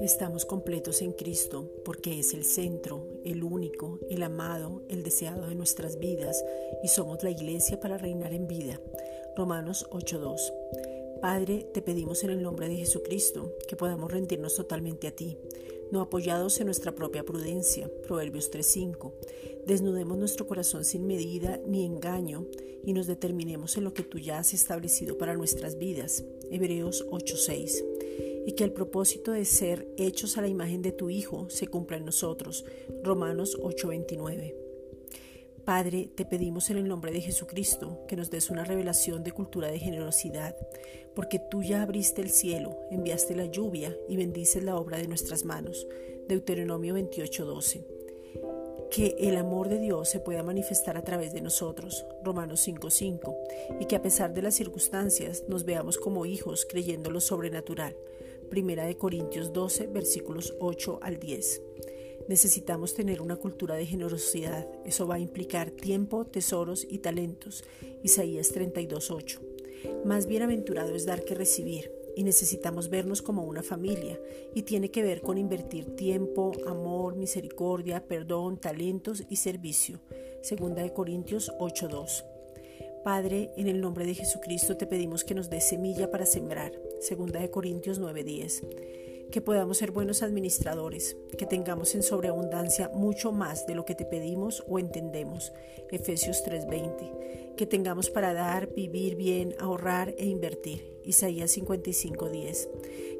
Estamos completos en Cristo porque es el centro, el único, el amado, el deseado de nuestras vidas y somos la iglesia para reinar en vida. Romanos 8:2. Padre, te pedimos en el nombre de Jesucristo que podamos rendirnos totalmente a ti, no apoyados en nuestra propia prudencia. Proverbios 3:5. Desnudemos nuestro corazón sin medida ni engaño y nos determinemos en lo que tú ya has establecido para nuestras vidas. Hebreos 8:6 y que el propósito de ser hechos a la imagen de tu Hijo se cumpla en nosotros. Romanos 8:29. Padre, te pedimos en el nombre de Jesucristo que nos des una revelación de cultura de generosidad, porque tú ya abriste el cielo, enviaste la lluvia y bendices la obra de nuestras manos. Deuteronomio 28:12 que el amor de Dios se pueda manifestar a través de nosotros, Romanos 5:5, y que a pesar de las circunstancias nos veamos como hijos creyendo lo sobrenatural, Primera de Corintios 12, versículos 8 al 10. Necesitamos tener una cultura de generosidad, eso va a implicar tiempo, tesoros y talentos, Isaías 32:8. Más bienaventurado es dar que recibir, y necesitamos vernos como una familia y tiene que ver con invertir tiempo, amor, misericordia, perdón, talentos y servicio. Segunda de Corintios 8:2. Padre, en el nombre de Jesucristo te pedimos que nos dé semilla para sembrar. Segunda de Corintios 9:10 que podamos ser buenos administradores, que tengamos en sobreabundancia mucho más de lo que te pedimos o entendemos. Efesios 3:20. Que tengamos para dar, vivir bien, ahorrar e invertir. Isaías 55:10.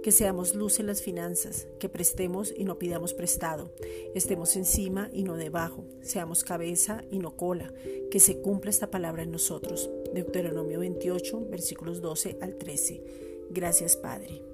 Que seamos luz en las finanzas, que prestemos y no pidamos prestado, estemos encima y no debajo, seamos cabeza y no cola, que se cumpla esta palabra en nosotros. Deuteronomio 28, versículos 12 al 13. Gracias, Padre.